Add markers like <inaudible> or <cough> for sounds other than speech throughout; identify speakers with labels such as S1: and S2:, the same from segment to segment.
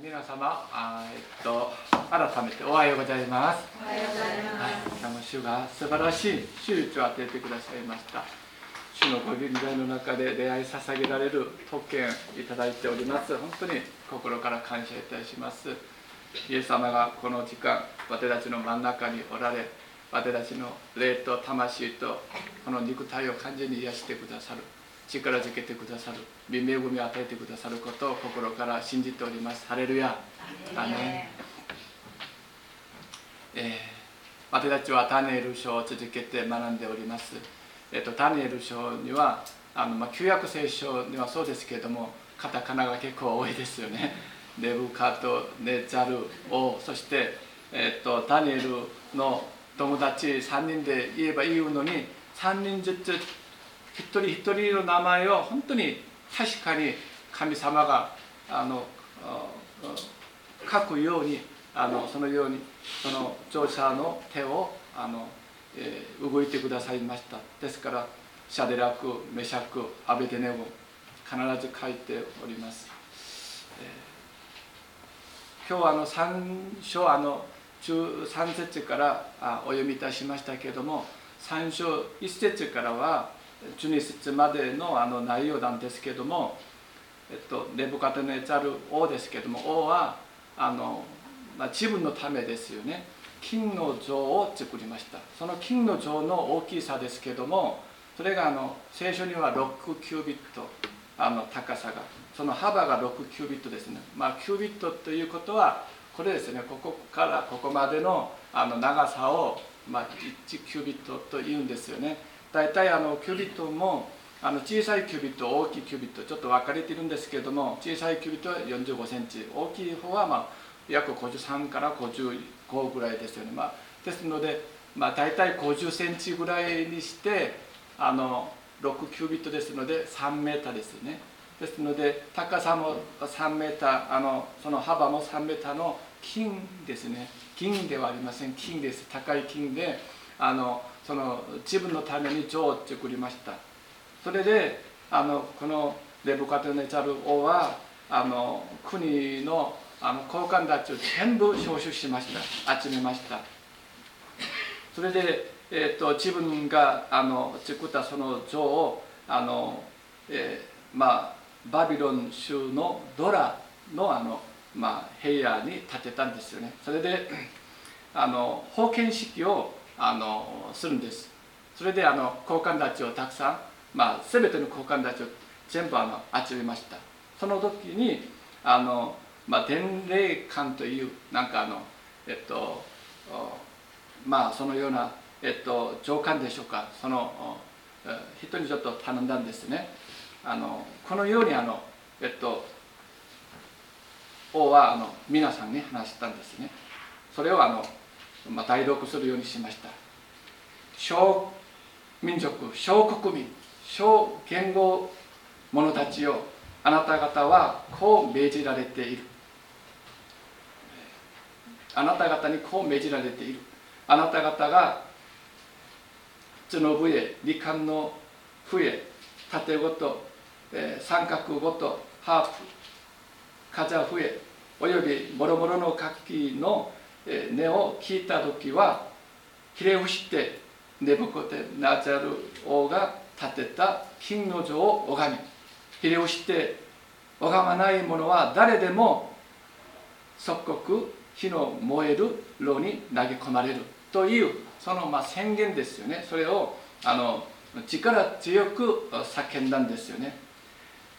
S1: 皆様あえっと改めておはようございます。
S2: おはようござい
S1: はい
S2: ます。、
S1: あの主が素晴らしい手術を与えてくださいました。主のご臨在の中で出会い捧げられる特権いただいております。本当に心から感謝いたします。イエス様がこの時間、私たちの真ん中におられ、私たちの霊と魂とこの肉体を完全に癒してくださる。力づけてくださる。美恵みを与えてくださることを心から信じております。ハレルヤ。アーメンえー私たちはタネール書を続けて学んでおります。えっとタネール書にはあの、まあ、旧約聖書にはそうですけれどもカタカナが結構多いですよね。<laughs> ネブカとネザル王そして、えっとタネールの友達3人で言えばいいのに3人ずつ一人一人の名前を本当に確かに神様があの書くようにあのそのようにその聴者の手をあの、えー動いてくださいました。ですからシャデラクメシャクアベデネゴ必ず書いております、えー今日はあの3章あの13節からあお読みいたしましたけれども3章1節からは12節までのあの内容なんですけどもえっと、ネブカデネザル王ですけども王はあの、まあ、自分のためですよね。金の像を作りました。その金の像の大きさですけどもそれがあの聖書には6キュービットあの高さがその幅が6キュービットですね。まあキュービットということはこれですね。ここからここまでのあの長さを、まあ、1キュービットと言うんですよね。大体あのキュービットもあの小さいキュービット大きいキュービットちょっと分かれているんですけれども小さいキュービットは4 5センチ大きい方はまあ約53から55ぐらいですよね、まあ、ですので、まあ、大体50センチぐらいにしてあの6キュービットですので3メーターですよね。ですので高さも3メーターあのその幅も3メーターの金ですね。金ではありません。金です。高い金であのその自分のために像を作りました。それであのこのレブカテネザル王はあの国のあの高官たちを全部招集しました。集めました。それで、えー、と自分があの作ったその像をあの、えーまあ、バビロン州のドラのあの、まあ、平野に建てたんですよね。それであの封建式をあのするんです。それであの高官たちをたくさんまあ、全ての交換たちを全部あの集めました。その時にあの、まあ、伝令官というなんかあのえっとまあそのような、えっと、上官でしょうか。その人にちょっと頼んだんですね。あのこのようにあのえっと王はあの皆さんに話したんですね。それをあの、まあ、代読するようにしました。小民族小国民小言語者たちよあなた方はこう命じられている。あなた方にこう命じられている。あなた方が角笛理官の笛縦ごと、えー三角ごとハープ風笛およびもろもろの楽器の音を聞いた時はひれ伏してネブコテナザル王が建てた金の像を拝みひれをして拝まない者は誰でも即刻火の燃える炉に投げ込まれるというそのま宣言ですよね。それをあの力強く叫んだんですよね。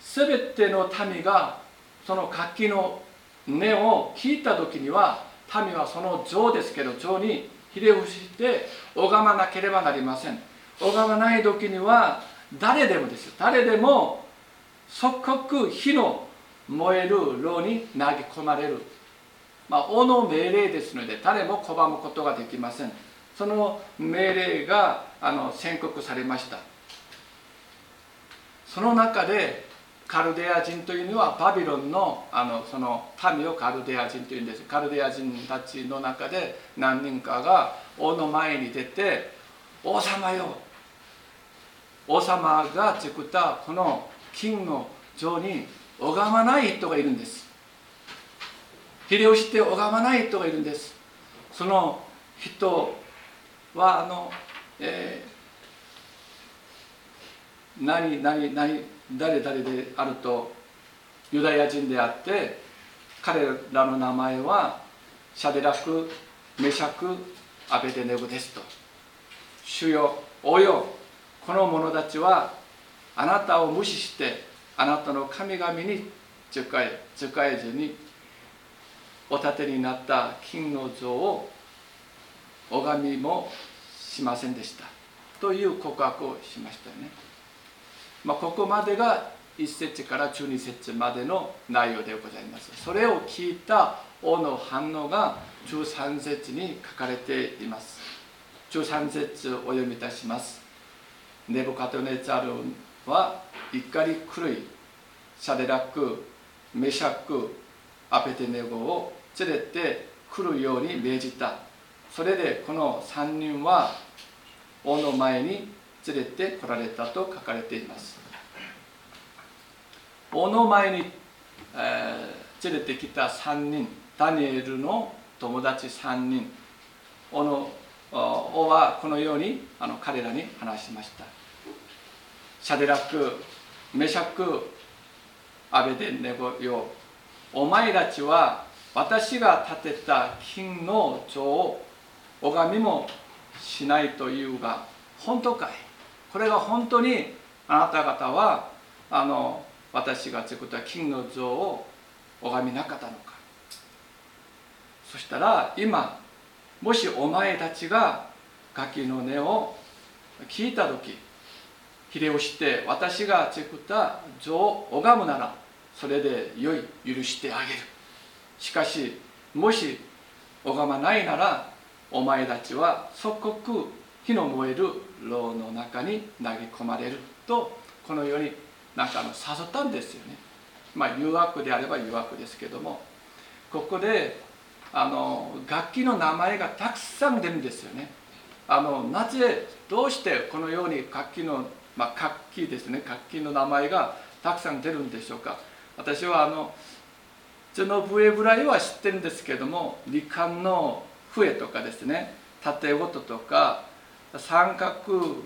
S1: 全ての民がその楽器の音を聞いた時には民はその像ですけど像にひれ伏して拝まなければなりません。拝まない時には誰でもですよ。誰でも即刻火の燃える炉に投げ込まれる。まあ王の命令ですので誰も拒むことができません。その命令があの宣告されました。その中でカルデア人というのはバビロンのあのその民をカルデア人というんです。カルデア人たちの中で何人かが王の前に出て「王様よ。王様が作ったこの金の像に拝まない人がいるんです。ひれをして拝まない人がいるんです。その人はあの、えー、何何何誰誰であるとユダヤ人であって彼らの名前はシャデラク、メシャク、アベデネゴですと。主よおよこの者たちはあなたを無視してあなたの神々に仕え仕えずにお立てになった金の像を拝みもしませんでした。という告白をしましたよね、まあ、ここまでが1節から12節までの内容でございます。それを聞いた王の反応が13節に書かれています。13節お読みいたします。ネブカトネツァルは怒り狂いシャデラックメシャックアペテネゴを連れて来るように命じた。それでこの3人は王の前に連れて来られたと書かれています。王の前に、えー、連れてきた3人ダニエルの友達3人王の王はこのようにあの彼らに話しました。シャデラックメシャックアベデネゴよお前たちは私が建てた金の像を拝みもしないというが本当かい？これが本当にあなた方はあの私が作った金の像を拝みなかったのか。そしたら今もしお前たちがガキの音を聞いた時ひれをして私が作った像を拝むならそれで良い許してあげる。しかしもし拝まないならお前たちは即刻火の燃える牢の中に投げ込まれるとこのようになんかあの誘ったんですよね。まあ誘惑であれば誘惑ですけどもここであの楽器の名前がたくさん出るんですよね。あのなぜどうしてこのように楽器の、まあ、楽器ですね。楽器の名前がたくさん出るんでしょうか。私はあのその笛ぐらいは知ってるんですけども理管の笛とかですね。縦ごととか三角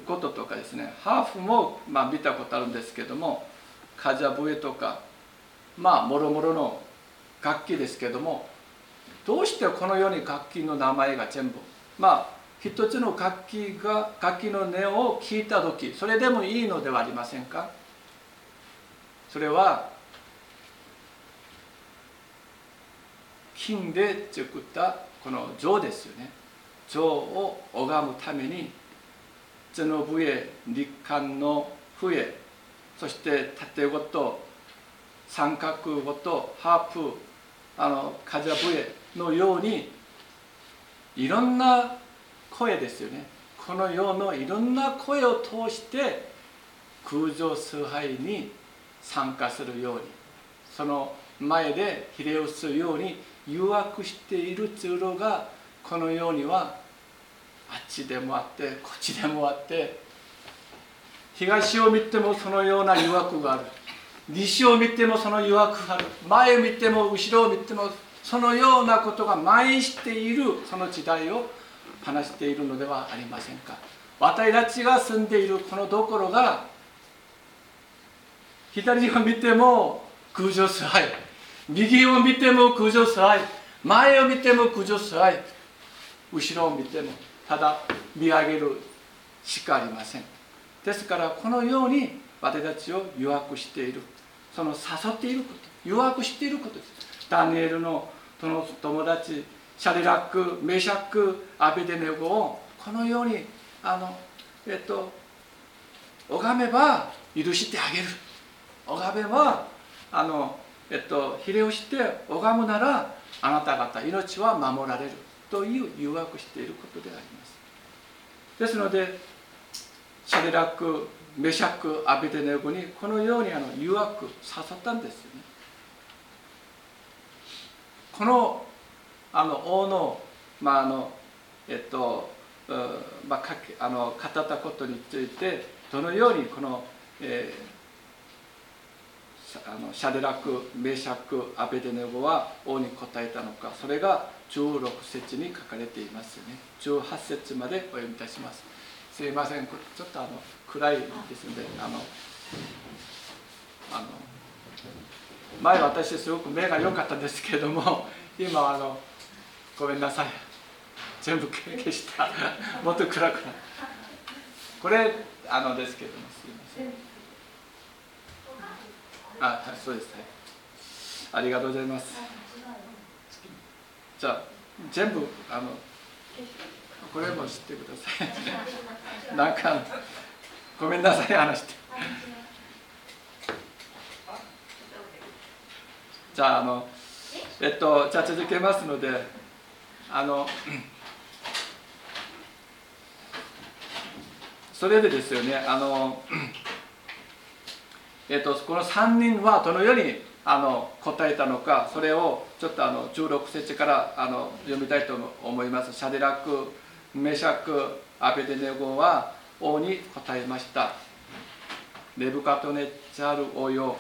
S1: ごととかですねハーフもまあ見たことあるんですけどもカジャ笛とかまあもろもろの楽器ですけどもどうしてこのように楽器の名前が全部まあ一つの楽器が楽器の音を聞いた時それでもいいのではありませんか？それは金で作ったこの像ですよね。像を拝むために角笛立管の笛そして縦ごと三角ごとハープあの風笛のようにいろんな声ですよね。この世のいろんな声を通して空上崇拝に参加するようにその前でひれをするように誘惑している通路がこの世にはあっちでもあってこっちでもあって東を見てもそのような誘惑がある。西を見てもその誘惑がある。前を見ても後ろを見てもそのようなことが蔓延しているその時代を話しているのではありませんか。私たちが住んでいるこのところが左を見ても空上崇拝右を見ても空上崇拝前を見ても空上崇拝後ろを見てもただ見上げるしかありません。ですからこのように私たちを誘惑している。その誘っていること誘惑していることです。ダニエルのその友達シャリラックメシャックアベデネゴをこのようにあのえっと拝めば許してあげる。拝めばあのえっと、ひれをして拝むならあなた方命は守られる。という誘惑していることであります。ですのでシャデラックメシャックアベデネゴにこのようにあの誘惑誘ったんですよね。このあの王の,、まああのえっとまあ、かけあの語ったことについてどのようにこの、えーあのシャデラクメシャクアベデネゴは王に答えたのかそれが16節に書かれていますよね。18節までお読みいたします。すいません。ちょっとあの暗いですのであのあの前私すごく目が良かったんですけれども <laughs> 今あのごめんなさい。全部消した。<laughs> もっと暗くなこれあのですけれどもすいません。あそうですはいありがとうございます。じゃあ全部あのこれも知ってください。<laughs> なんかごめんなさい話して。じゃああのえっとじゃあ続けますのであのそれでですよねあの、えっと、この3人はどのようにあの答えたのかそれをちょっとあの16節からあの読みたいと思います。シャデラクメシャクアベデネゴは王に答えました。ネブカトネチャル王よ。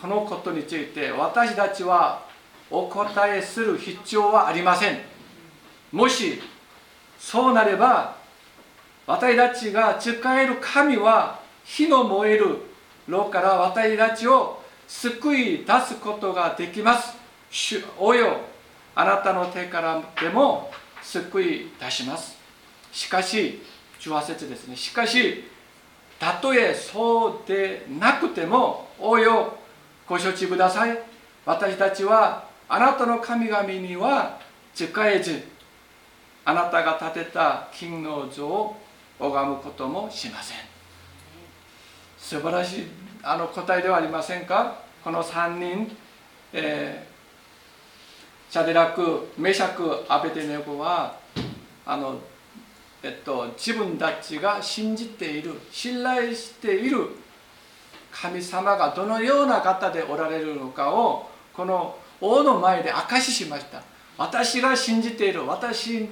S1: このことについて私たちはお答えする必要はありません。もしそうなれば私たちが使える神は火の燃える炉から私たちを救い出すことができます。主およあなたの手からでも救い出します。しかし18節ですね。しかしたとえそうでなくてもおよご承知ください。私たちはあなたの神々には使えずあなたが建てた金の像を拝むこともしません。素晴らしいあの答えではありませんか？この3人、えー、シャデラクメシャクアベテネゴはあの、えっと、自分たちが信じている信頼している神様がどのような方でおられるのかをこの王の前で証ししました。私が信じている私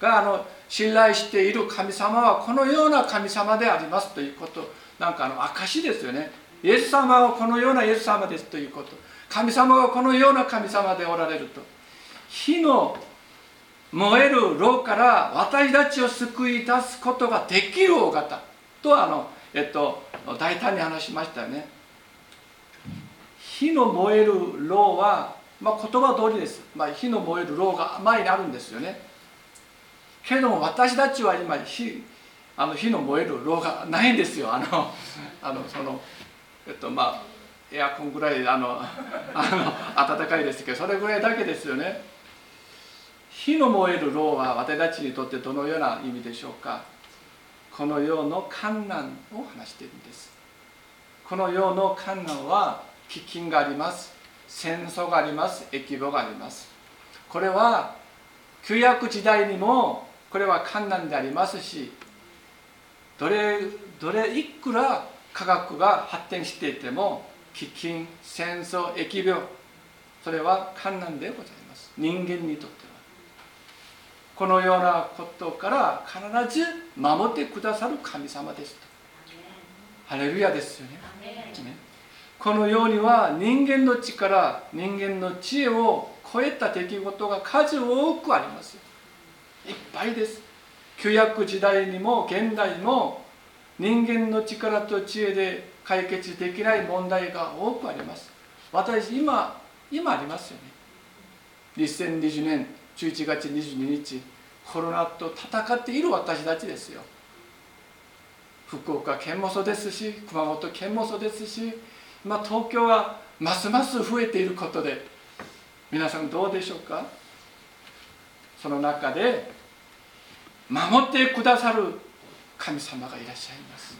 S1: があの信頼している神様はこのような神様でありますということ。なんかあの証ですよね。イエス様はこのようなイエス様ですということ。神様はこのような神様でおられると。火の燃える炉から私たちを救い出すことができるお方とあの、えっと、大胆に話しましたよね。火の燃える炉は、まあ、言葉通りです、まあ、火の燃える炉が前にあるんですよね。けども私たちは今火あの火の燃える炉がないんですよ。あのあのそのえっとまあエアコンぐらいあのあの暖かいですけどそれぐらいだけですよね。火の燃える炉は私たちにとってどのような意味でしょうか。この世の観難を話しているんです。この世の観難は飢饉があります。戦争があります。疫病があります。これは旧約時代にもこれは観難でありますしどれどれいくら科学が発展していても飢饉戦争疫病それは観難でございます。人間にとっては。このようなことから必ず守ってくださる神様ですと。ハレルヤですよね。このようには人間の力人間の知恵を超えた出来事が数多くあります。いっぱいです旧約時代にも現代も人間の力と知恵で解決できない問題が多くあります。私今今ありますよね。2020年11月22日コロナと戦っている私たちですよ。福岡県もそうですし熊本県もそうですし今東京はますます増えていることで皆さんどうでしょうか？その中で守ってくださる神様がいらっしゃいます。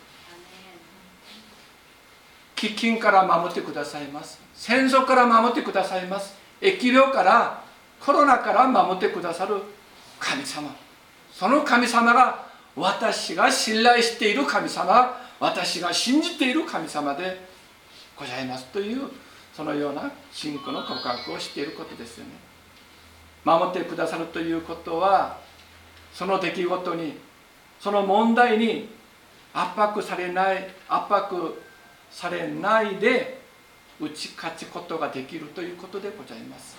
S1: 飢饉から守ってくださいます。戦争から守ってくださいます。疫病からコロナから守ってくださる神様。その神様が私が信頼している神様私が信じている神様でございますというそのような信仰の告白をしていることですよね。守ってくださるということはその出来事にその問題に圧迫されない圧迫されないで打ち勝つことができるということでございます。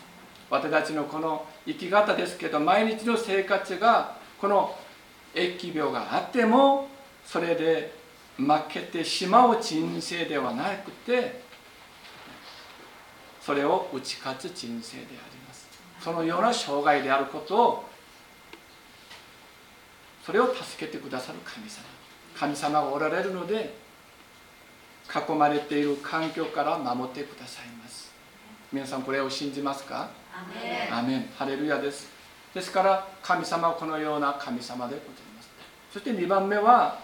S1: 私たちのこの生き方ですけど毎日の生活がこの疫病があってもそれで負けてしまう人生ではなくてそれを打ち勝つ人生であります。そのような障害であることをそれを助けてくださる神様。神様がおられるので囲まれている環境から守ってくださいます。皆さんこれを信じますか？アメン。ハレルヤです。ですから神様はこのような神様でございます。そして2番目は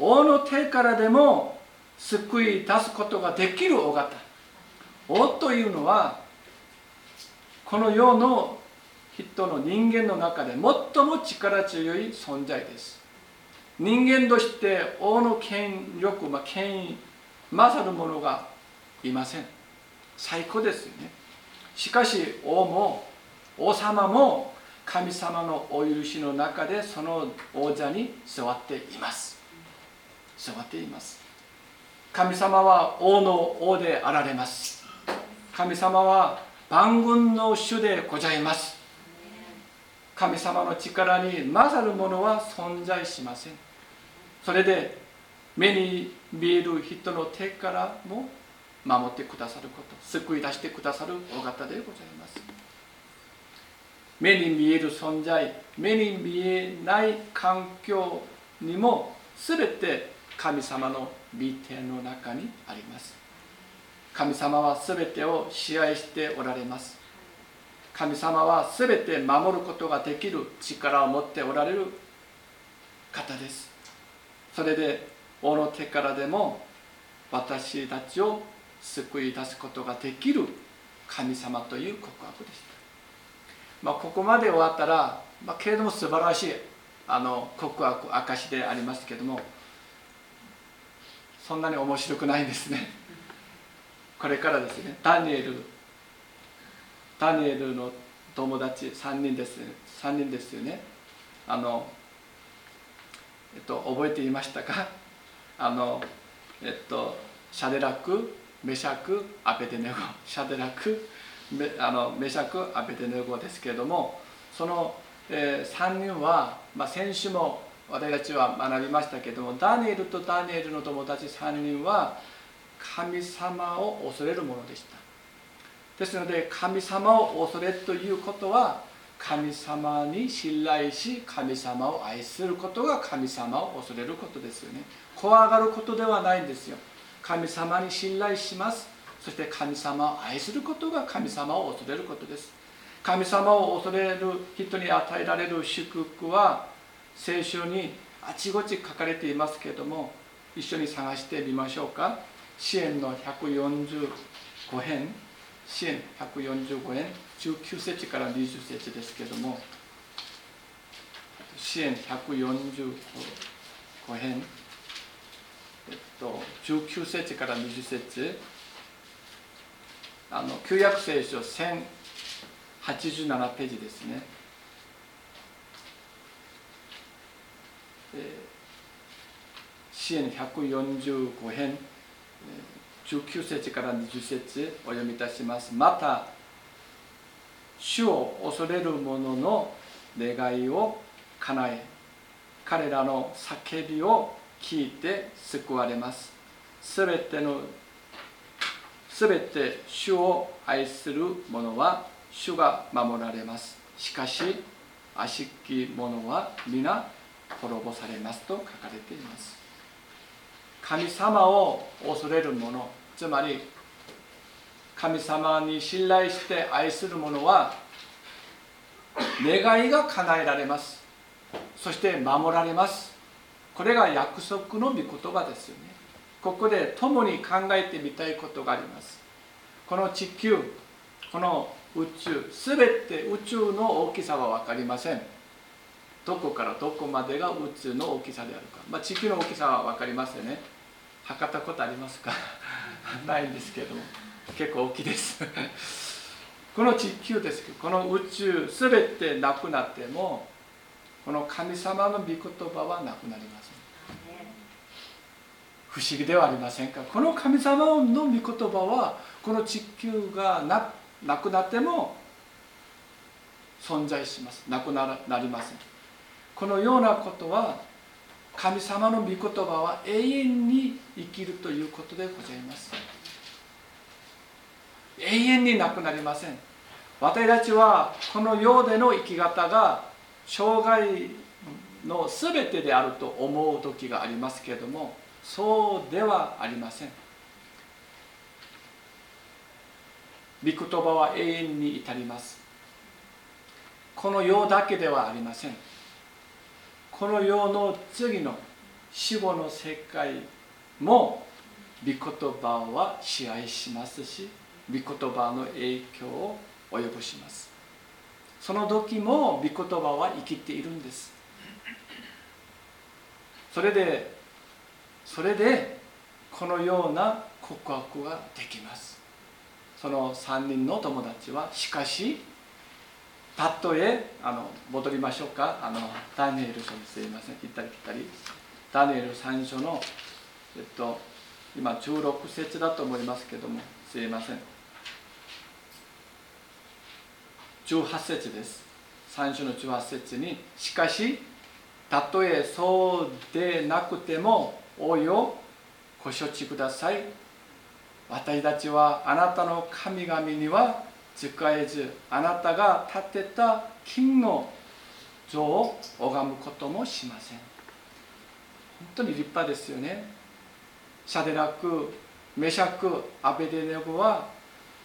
S1: 王の手からでも救い出すことができる大型王というのはこの世の人の人間の中で最も力強い存在です。人間として王の権力、まあ、権威勝る者がいません。最高ですよね。しかし王も王様も神様のお許しの中でその王者に座っています。座っています。神様は王の王であられます。神様は万軍の主でございます。神様の力に勝るものは存在しません。それで目に見える人の手からも守ってくださること救い出してくださるお方でございます。目に見える存在目に見えない環境にも全て神様の御手の中にあります。神様は全てを支配しておられます。神様は全て守ることができる力を持っておられる方です。それで王の手からでも私たちを救い出すことができる神様という告白でした、まあ、ここまで終わったら、まあ、けれども素晴らしいあの告白証でありますけどもそんなに面白くないんですね。これからですね。ダニエルダニエルの友達3人です。3人ですよね。あのえっと覚えていましたか？<laughs> あのえっとシャデラクメシャクアペテネゴ。シャデラクメあのメシャクアペテ <laughs> ネゴですけれどもその、えー、3人は、まあ、先週も私たちは学びましたけれどもダニエルとダニエルの友達3人は神様を恐れるものでした。ですので神様を恐れということは神様に信頼し神様を愛することが神様を恐れることですよね。怖がることではないんですよ。神様に信頼します。そして神様を愛することが神様を恐れることです。神様を恐れる人に与えられる祝福は聖書にあちこち書かれていますけれども一緒に探してみましょうか。支援の145編。支援145円。19節から20節ですけども。支援145編えっと19節から20節あの旧約聖書1087ページですね、えー、支援145編、えー19節から20節お読みいたします。また主を恐れる者の願いを叶え彼らの叫びを聞いて救われます。すべてのすべて主を愛する者は主が守られます。しかし悪しき者は皆滅ぼされますと書かれています。神様を恐れる者つまり神様に信頼して愛する者は願いが叶えられます。そして守られます。これが約束の御言葉ですよね。ここで共に考えてみたいことがあります。この地球この宇宙すべて宇宙の大きさは分かりません。どこからどこまでが宇宙の大きさであるか、まあ、地球の大きさは分かりますよね。測ったことありますか？<laughs> ないんですけども。結構大きいです。<laughs> この地球ですけどこの宇宙すべてなくなってもこの神様の御言葉はなくなりません。不思議ではありませんか？この神様の御言葉はこの地球がななくなっても存在します。なくなりません。このようなことは神様の御言葉は永遠に生きるということでございます。永遠になくなりません。私たちはこの世での生き方が生涯の全てであると思う時がありますけれどもそうではありません。御言葉は永遠に至ります。この世だけではありません。この世の次の死後の世界も御言葉は支配しますし御言葉の影響を及ぼします。その時も御言葉は生きているんです。それでそれでこのような告白ができます。その3人の友達はしかしたとえあの戻りましょうか。あのダニエル書にすいません行ったり来たり。ダニエル3章のえっと今16節だと思いますけどもすいません。18節です。3章の18節にしかしたとえそうでなくてもおいをご承知ください。私たちはあなたの神々には使えずあなたが建てた金の像を拝むこともしません本当に立派ですよねシャデラクメシャクアベデネゴは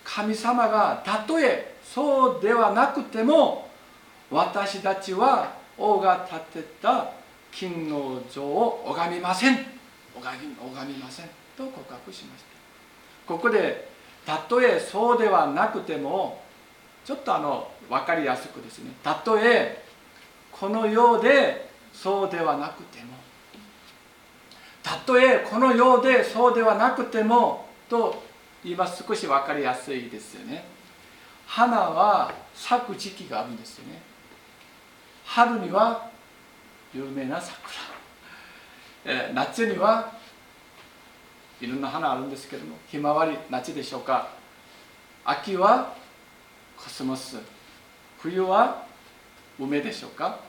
S1: 神様がたとえそうではなくても私たちは王が建てた金の像を拝みません拝みませんと告白しましたここでたとえそうではなくてもちょっとあの分かりやすくですね。たとえこのようでそうではなくても。たとえこのようでそうではなくてもと今少し分かりやすいですよね。花は咲く時期があるんですよね。春には有名な桜、夏にはいろんな花あるんですけどもひまわり夏でしょうか。秋はコスモス冬は梅でしょうか。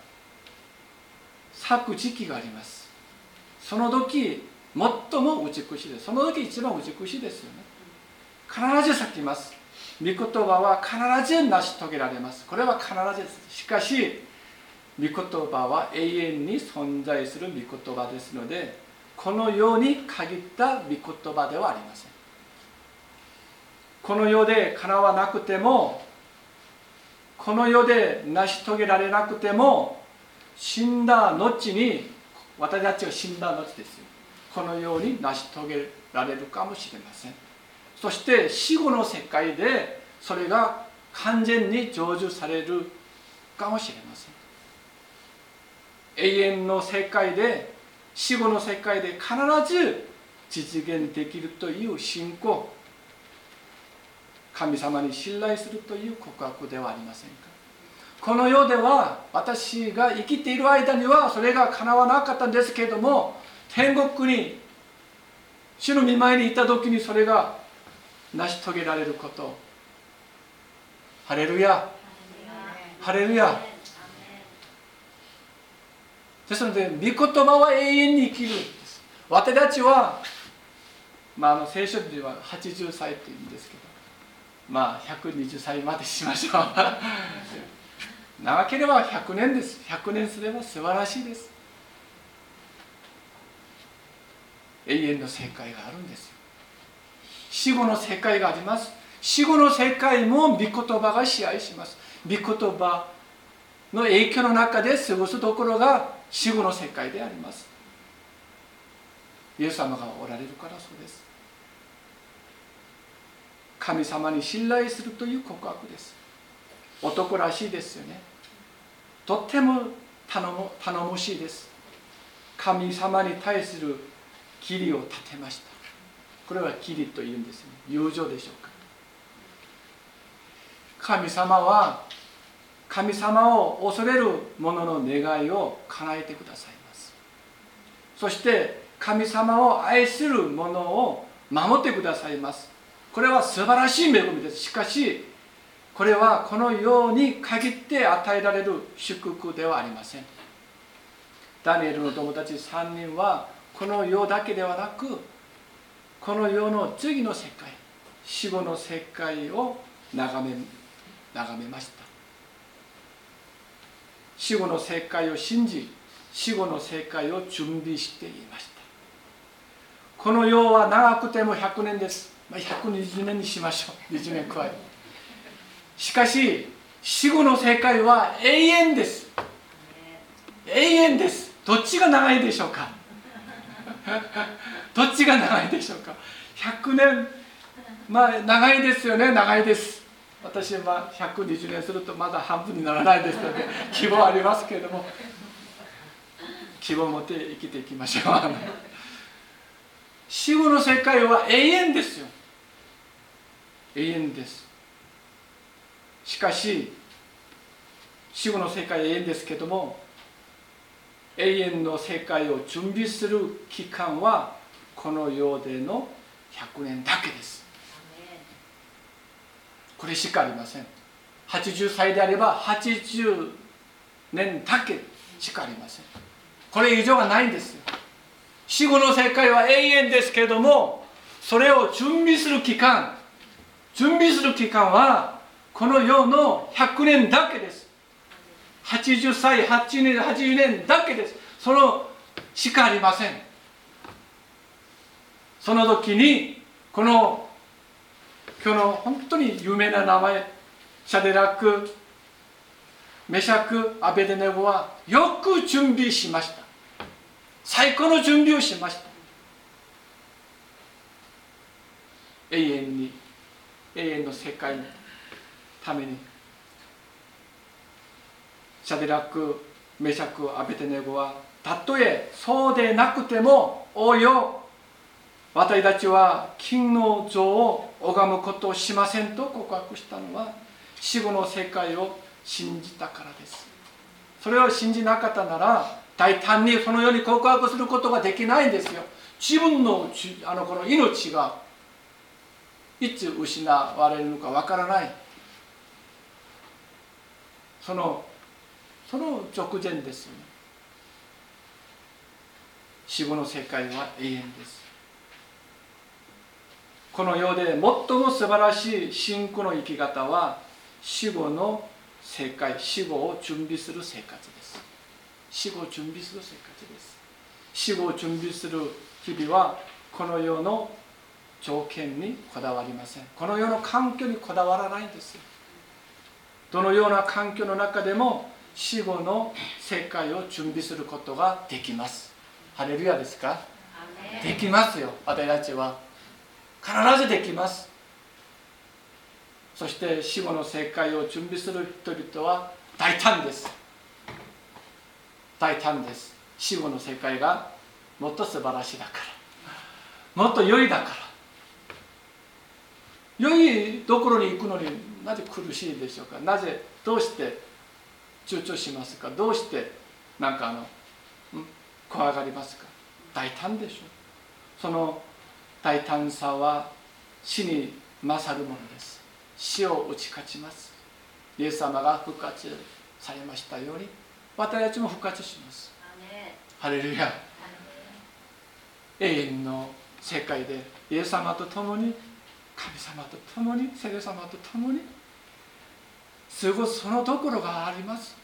S1: 咲く時期があります。その時最も美しいです。その時一番美しいですよね。必ず咲きます。御言葉は必ず成し遂げられます。これは必ずです。しかし御言葉は永遠に存在する御言葉ですのでこのように限った御言葉ではありません。この世でかなわなくてもこの世で成し遂げられなくても死んだ後に私たちが死んだ後ですよ。このように成し遂げられるかもしれません。そして死後の世界でそれが完全に成就されるかもしれません。永遠の世界で死後の世界で必ず実現できるという信仰。神様に信頼するという告白ではありませんか？この世では私が生きている間にはそれが叶わなかったんですけれども天国に主の見舞いに行った時にそれが成し遂げられること。ハレルヤ。ハレルヤ。ですので御言葉は永遠に生きるんです。私たちは、まあ、あの聖書では80歳って言うんですけどまあ120歳までしましょう。<laughs> 長ければ100年です。100年すれば素晴らしいです。永遠の世界があるんですよ。死後の世界があります。死後の世界も御言葉が支配します。御言葉の影響の中で過ごすところが死後の世界であります。イエス様がおられるからそうです。神様に信頼するという告白です。男らしいですよね。とっても頼も頼もしいです。神様に対する義理を立てました。これは義理というんですよね。友情でしょうか。神様は神様を恐れる者の願いを叶えてくださいます。そして神様を愛する者を守ってくださいます。これは素晴らしい恵みです。しかしこれはこのように限って与えられる祝福ではありません。ダニエルの友達3人はこの世だけではなくこの世の次の世界死後の世界を眺め眺めました。死後の世界を信じ死後の世界を準備していました。この世は長くても100年です、まあ、120年にしましょう。20年加えしかし死後の世界は永遠です。永遠です。どっちが長いでしょうか？<laughs> どっちが長いでしょうか？100年。まあ長いですよね。長いです。私は120年するとまだ半分にならないですので <laughs> 希望ありますけれども希望を持って生きていきましょう。<laughs> 死後の世界は永遠ですよ。永遠です。しかし死後の世界は永遠ですけども永遠の世界を準備する期間はこの世での100年だけです。これしかありません。80歳であれば80年だけしかありません。これ以上はないんです死後の世界は永遠ですけれどもそれを準備する期間準備する期間はこの世の100年だけです。80歳80年80年だけです。そのしかありません。その時にこの今日の本当に有名な名前シャデラックメシャクアベデネゴはよく準備しました。最高の準備をしました。永遠に永遠の世界のためにシャデラックメシャクアベテネゴはたとえそうでなくてもおよ私たちは金の像を拝むことをしませんと告白したのは死後の世界を信じたからです。それを信じなかったなら大胆にそのように告白することができないんですよ。自分のあのこの命がいつ失われるのかわからない。そのその直前ですよね。死後の世界は永遠です。この世で最も素晴らしい信仰の生き方は死後の世界死後を準備する生活です。死後を準備する生活です。死後を準備する日々はこの世の条件にこだわりません。この世の環境にこだわらないんですどのような環境の中でも死後の世界を準備することができます。ハレルヤですか？できますよ私たちは必ずできます。そして死後の世界を準備する人々は大胆です。大胆です。死後の世界がもっと素晴らしいだから。もっと良いだから。良いところに行くのになぜ苦しいでしょうか。なぜどうして躊躇しますか。どうしてなんかあの怖がりますか。大胆でしょう。その大胆さは死に勝るものです。死を打ち勝ちます。イエス様が復活されましたように私たちも復活します。ハレルヤ。永遠の世界でイエス様と共に神様と共に聖霊様と共に過ごすそのところがあります。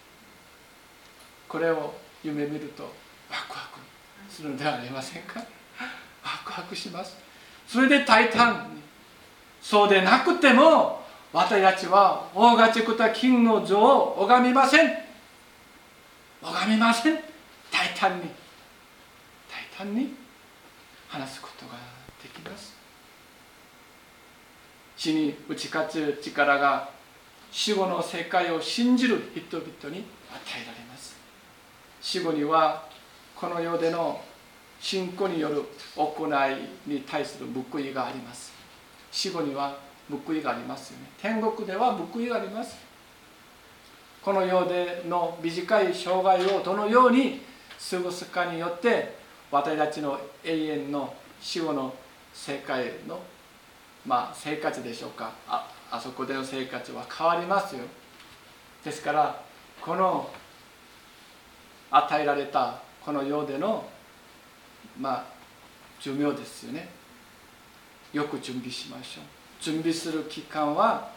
S1: これを夢見るとワクワクするのではありませんか？ワクワクしますそれで大胆に。そうでなくても私たちは大がちくた金の像を拝みません。拝みません。大胆に。大胆に話すことができます。死に打ち勝つ力が死後の世界を信じる人々に与えられます。死後にはこの世での信仰による行いに対する報いがあります。死後には報いがありますよね。天国では報いがあります。この世での短い生涯をどのように過ごすかによって私たちの永遠の死後の世界の、まあ、生活でしょうか。ああそこでの生活は変わりますよ。ですからこの与えられたこの世でのまあ寿命ですよね。よく準備しましょう。準備する期間は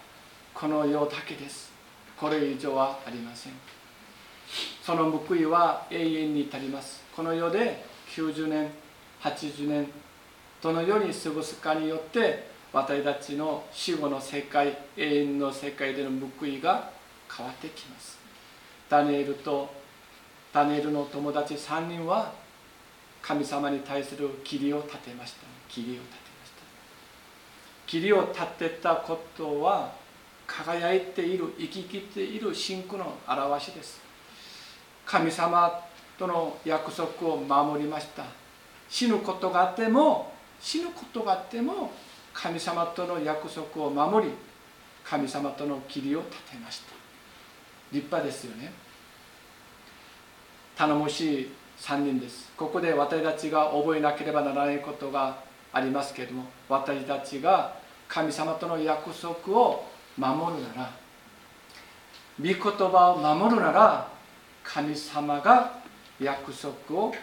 S1: この世だけです。これ以上はありません。その報いは永遠に足ります。この世で90年80年どのように過ごすかによって私たちの死後の世界永遠の世界での報いが変わってきます。ダニエルとダニエルの友達3人は神様に対する霧を立てました。霧を立てました。霧を立てたことは輝いている生き切っている信仰の表しです。神様との約束を守りました。死ぬことがあっても死ぬことがあっても神様との約束を守り神様との霧を立てました。立派ですよね。頼もしい3人です。ここで私たちが覚えなければならないことがありますけれども私たちが神様との約束を守るなら御言葉を守るなら神様が約束を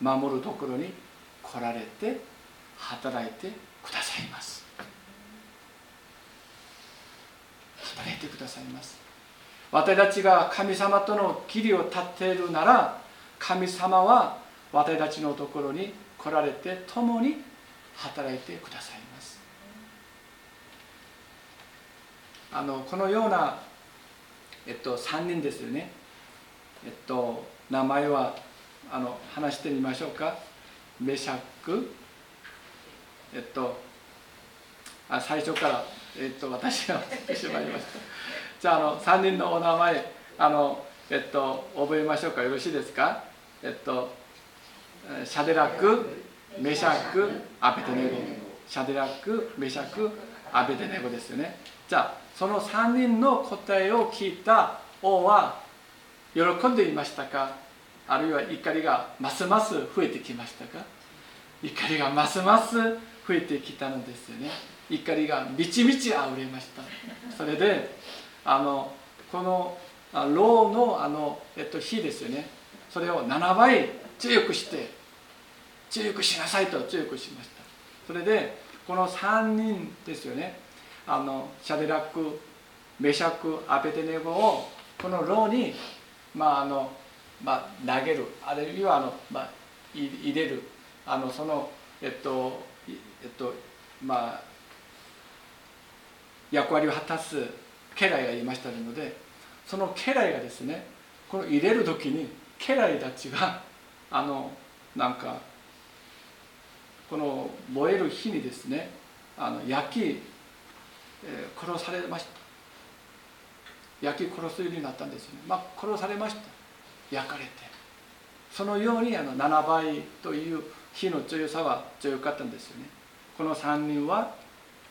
S1: 守るところに来られて働いてくださいます。働いてくださいます。私たちが神様との霧を立てるなら神様は私たちのところに来られて共に働いてくださいます。あのこのような、えっと、3人ですよね。えっと名前はあの話してみましょうか。メシャック。えっとあ最初から、えっと、私がってしまいました。じゃああの3人のお名前あの、えっと、覚えましょうか。よろしいですか？えっとシャデラクメシャクアベデネゴシャデラクメシャクアベデネゴですよねじゃあその3人の答えを聞いた王は喜んでいましたかあるいは怒りがますます増えてきましたか怒りがますます増えてきたのですよね怒りがみちみちあふれましたそれであのこの牢のあの、えっと、火ですよねそれを7倍強くして強くしなさいと強くしました。それでこの3人ですよね。あのシャデラックメシャクアベテネゴをこの牢に、まああのまあ、投げる。あるいはあの、まあ、入れる。あのそのえっとえっとまあ役割を果たす家来がいましたのでその家来がですねこの入れる時に家来たちが <laughs> あのなんかこの燃える火にですねあの焼き、えー、殺されました。焼き殺すようになったんですよね。まあ殺されました。焼かれて。そのようにあの7倍という火の強さは強かったんですよね。この3人は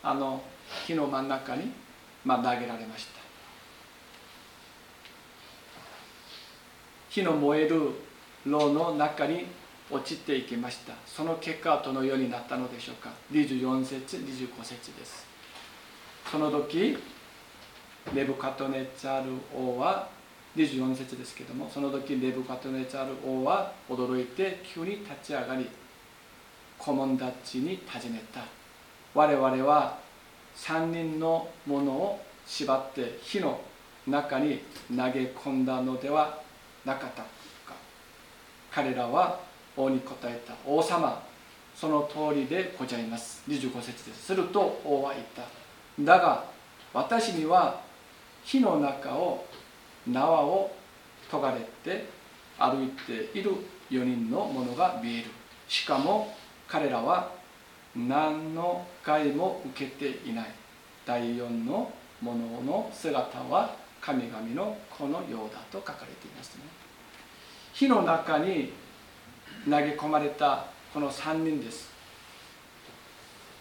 S1: あの火の真ん中に、まあ、投げられました。火の燃える炉の中に落ちていきました。その結果はどのようになったのでしょうか。24節25節です。その時ネブカトネチャル王は24節ですけどもその時ネブカトネチャル王は驚いて急に立ち上がり顧問たちに尋ねた。我々は3人のものを縛って火の中に投げ込んだのではなかったか彼らは王に答えた王様その通りでございます。25節です。すると王は言っただが私には火の中を縄を研がれて歩いている4人のものが見える。しかも彼らは何の害も受けていない。第4のものの姿は神々の子のようだと書かれていますね。火の中に投げ込まれたこの3人です。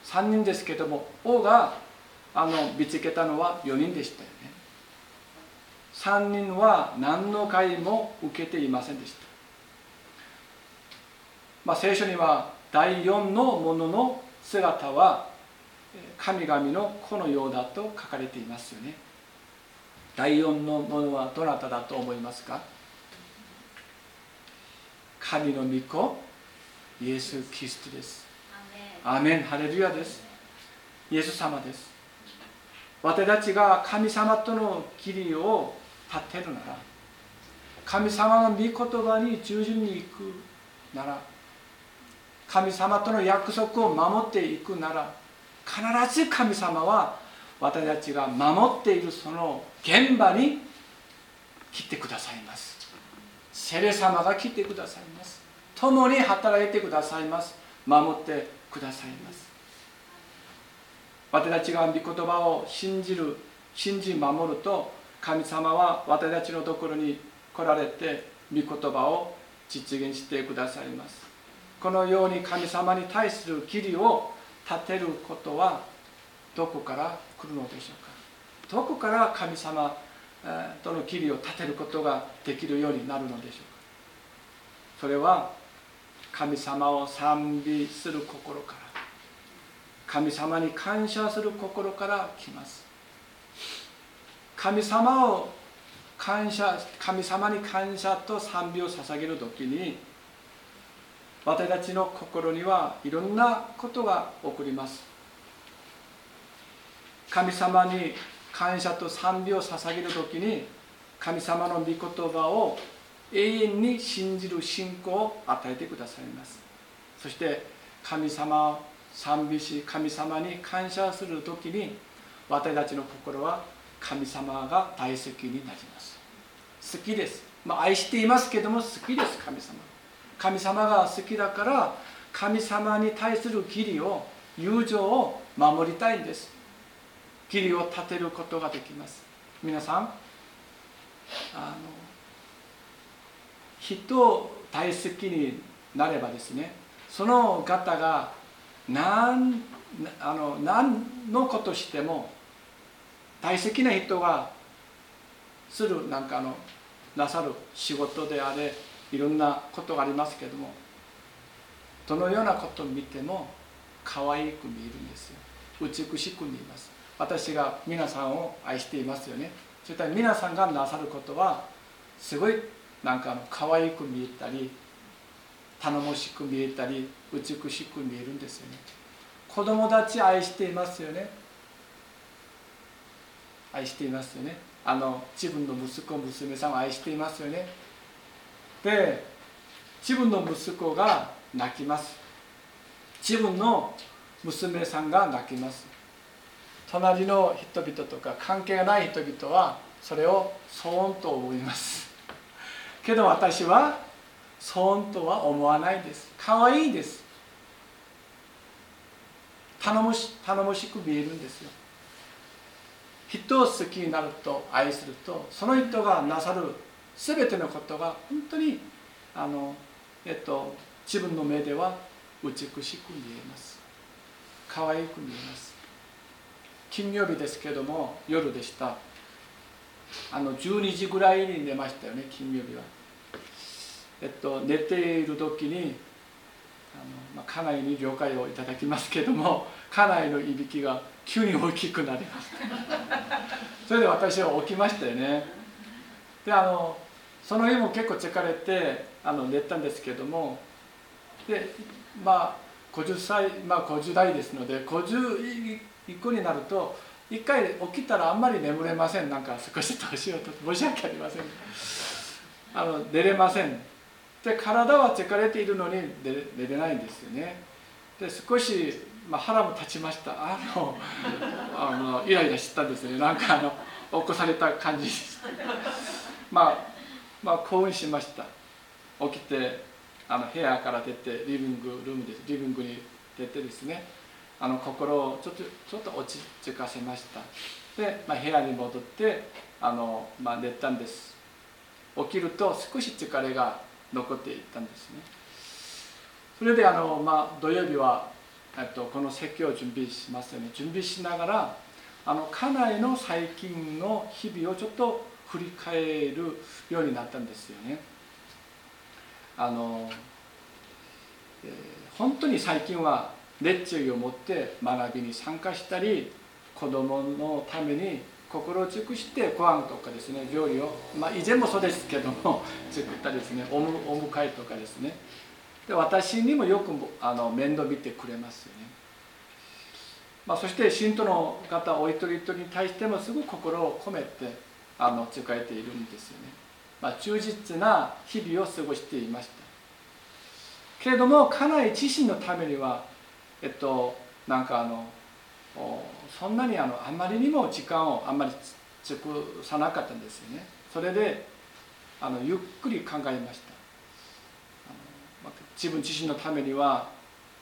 S1: 3人ですけども王があの見つけたのは4人でしたよね。3人は何の害も受けていませんでした。まあ、聖書には第4のものの姿は神々の子のようだと書かれていますよね。第4のものはどなただと思いますか？神の御子イエス・キリストです。アーメン。ハレルヤです。イエス様です。私たちが神様との義理を立てるなら神様の御言葉に従順に行くなら神様との約束を守っていくなら必ず神様は私たちが守っているその現場に来てくださいます。セレ様が来てくださいます。共に働いてくださいます。守ってくださいます。私たちが御言葉を信じる信じ守ると神様は私たちのところに来られて御言葉を実現してくださいます。このように神様に対する義理を立てることはどこから来るのでしょうか？どこから神様との義理を立てることができるようになるのでしょうか？それは神様を賛美する心から。神様に感謝する心から来ます。神様を感謝神様に感謝と賛美を捧げる時に私たちの心にはいろんなことが起こります。神様に感謝と賛美を捧げる時に神様の御言葉を永遠に信じる信仰を与えてくださいます。そして神様を賛美し神様に感謝する時に私たちの心は神様が大好きになります。好きです、まあ、愛していますけども好きです神様。神様が好きだから神様に対する義理を友情を守りたいんです。義理を立てることができます。皆さんあの人を大好きになればですねその方が何あの何のことしても大好きな人がするなんかのなさる仕事であれいろんなことがありますけどもどのようなことを見ても可愛く見えるんですよ。美しく見えます。私が皆さんを愛していますよね。そしたら皆さんがなさることはすごいなんか可愛く見えたり頼もしく見えたり美しく見えるんですよね。子供たち愛していますよね。愛していますよね。あの自分の息子娘さんを愛していますよね。で自分の息子が泣きます。自分の娘さんが泣きます。隣の人々とか関係がない人々はそれを騒音と思います。<laughs> けど私は騒音とは思わないです。可愛いです。頼もし頼もしく見えるんですよ。人を好きになると愛するとその人がなさる全てのことが本当にあの、えっと、自分の目では美しく見えます。可愛く見えます。金曜日ですけども夜でした。あの12時ぐらいに寝ましたよね金曜日は。えっと寝ている時にあの、まあ、家内に了解をいただきますけども家内のいびきが急に大きくなりました。<laughs> それで私は起きましたよね。であのその日も結構疲れてあの寝たんですけどもでまあ50歳まあ50代ですので50以降になると一回起きたらあんまり眠れません。なんか少し年を取って申し訳ありません。あの寝れません。で体は疲れているのに寝れないんですよね。で少し、まあ、腹も立ちました。あの <laughs> あのイライラしたんですね。なんかあの起こされた感じでした。まあまあ興奮しました。起きてあの部屋から出てリビングルームです。リビングに出てですね。あの心をちょっとちょっと落ち着かせました。で、まあ、部屋に戻ってあの、まあ、寝たんです。起きると少し疲れが残っていったんですね。それであの、まあ、土曜日は、と、この説教を準備しますよね。準備しながらあの家内の最近の日々をちょっと振り返るようになったんですよね。あのえー、本当に最近は熱中を持って学びに参加したり子供のために心を尽くしてご飯とかですね料理を、まあ、以前もそうですけども <laughs> 作ったですねおむお迎えとかですね。で私にもよくあの面倒見てくれますよね、まあ、そして信徒の方お一人一人に対してもすごく心を込めてあの使えているんですよね、まあ、忠実な日々を過ごしていました。けれども家内自身のためにはえっとなんかあのそんなにあのあまりにも時間をあんまり尽くさなかったんですよね。それであのゆっくり考えました。自分自身のためにはあ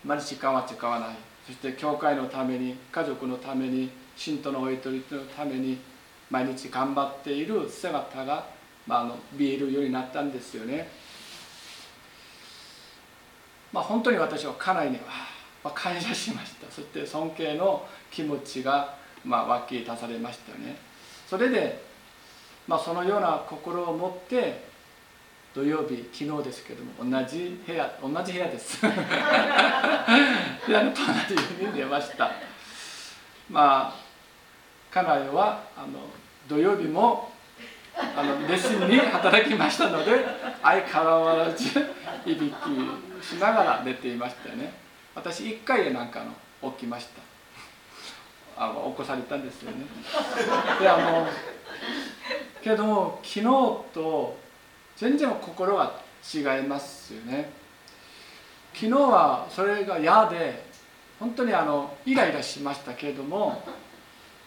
S1: まり時間は使わない。そして教会のために家族のために信徒のお一人のために毎日頑張っている姿が、まあ、あの見えるようになったんですよね。まあ、本当に私は家内には感謝しました。そして尊敬の気持ちが、まあ、湧き出されましたね。それで、まあ、そのような心を持って土曜日昨日ですけども同じ部屋同じ部屋です。部屋の隣に出ました。まあ家内はあの土曜日もあの熱心に働きましたので相変わらずいびきしながら寝ていましたよね。私一回でなんかの起きました。あの起こされたんですよね。<laughs> であのけども昨日と全然心が違いますよね。昨日はそれが嫌で本当にあのイライラしましたけれども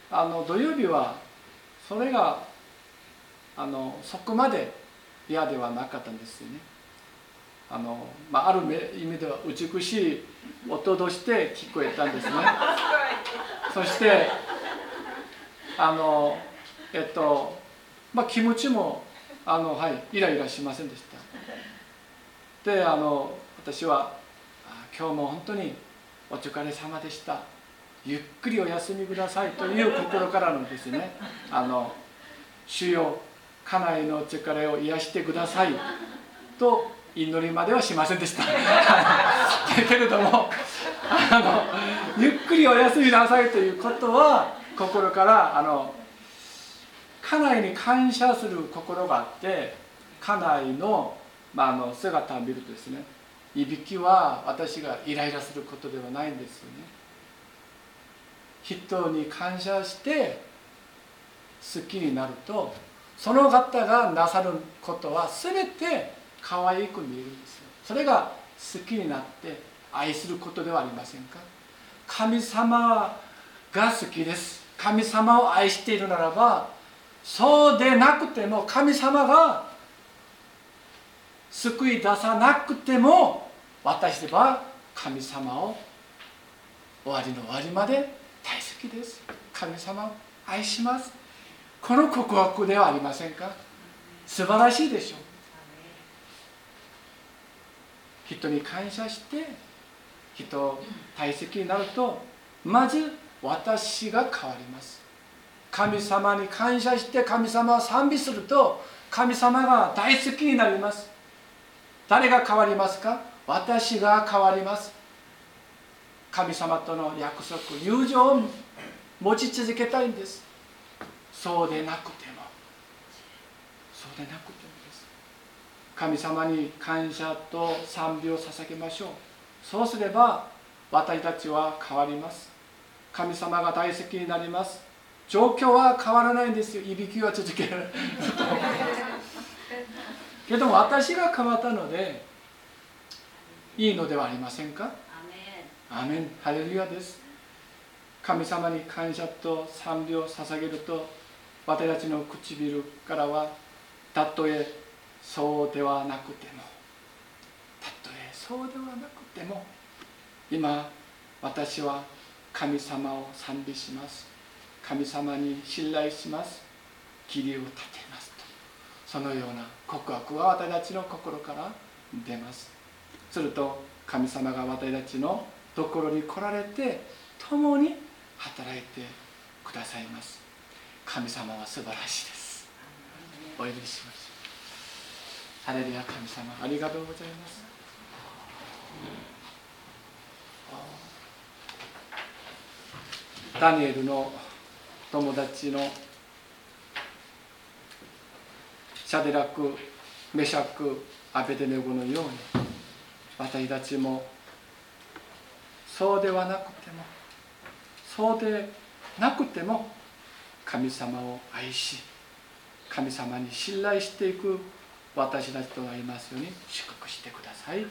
S1: あの土曜日はそれがあのそこまで嫌ではなかったんですよね。あの、まあ、ある意味では美しい音として聞こえたんですね。<laughs> そしてあのえっとまあ気持ちもあのはいイライラしませんでした。であの私は今日も本当にお疲れ様でした。ゆっくりお休みくださいという心からのですねあの主よ家内の力を癒してくださいと祈りまではしませんでした。<laughs> けれどもあのゆっくりお休みなさいということは心からあの家内に感謝する心があって家内の,、まあ、あの姿を見るとですねいびきは私がイライラすることではないんですよね。人に感謝して好きになるとその方がなさることは全て可愛く見えるんですよ。それが好きになって愛することではありませんか？神様が好きです。神様を愛しているならばそうでなくても神様が救い出さなくても私は神様を終わりの終わりまで大好きです。神様を愛します。この告白ではありませんか？素晴らしいでしょう。人に感謝して人を大切になるとまず私が変わります。神様に感謝して神様を賛美すると神様が大好きになります。誰が変わりますか？私が変わります。神様との約束友情を持ち続けたいんです。そうでなくても。そうでなくても神様に感謝と賛美を捧げましょう。そうすれば私たちは変わります。神様が大好きになります。状況は変わらないんですよ。いびきは続ける。<laughs> けども私が変わったのでいいのではありませんか？アメン。ハレルヤです。神様に感謝と賛美を捧げると私たちの唇からはたとえそうではなくても。たとえそうではなくても今私は神様を賛美します。神様に信頼します。義理を立てますと。そのような告白は私たちの心から出ます。すると神様が私たちのところに来られて共に働いてくださいます。神様は素晴らしいです。お祈りします。ハレルヤ神様。ありがとうございます。ダニエルの友達のシャデラクメシャクアベデネゴのように私たちもそうではなくてもそうでなくても神様を愛し神様に信頼していく私たちとなりますように祝福してください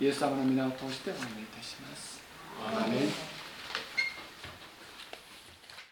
S1: イエス様の皆を通してお願いいたします。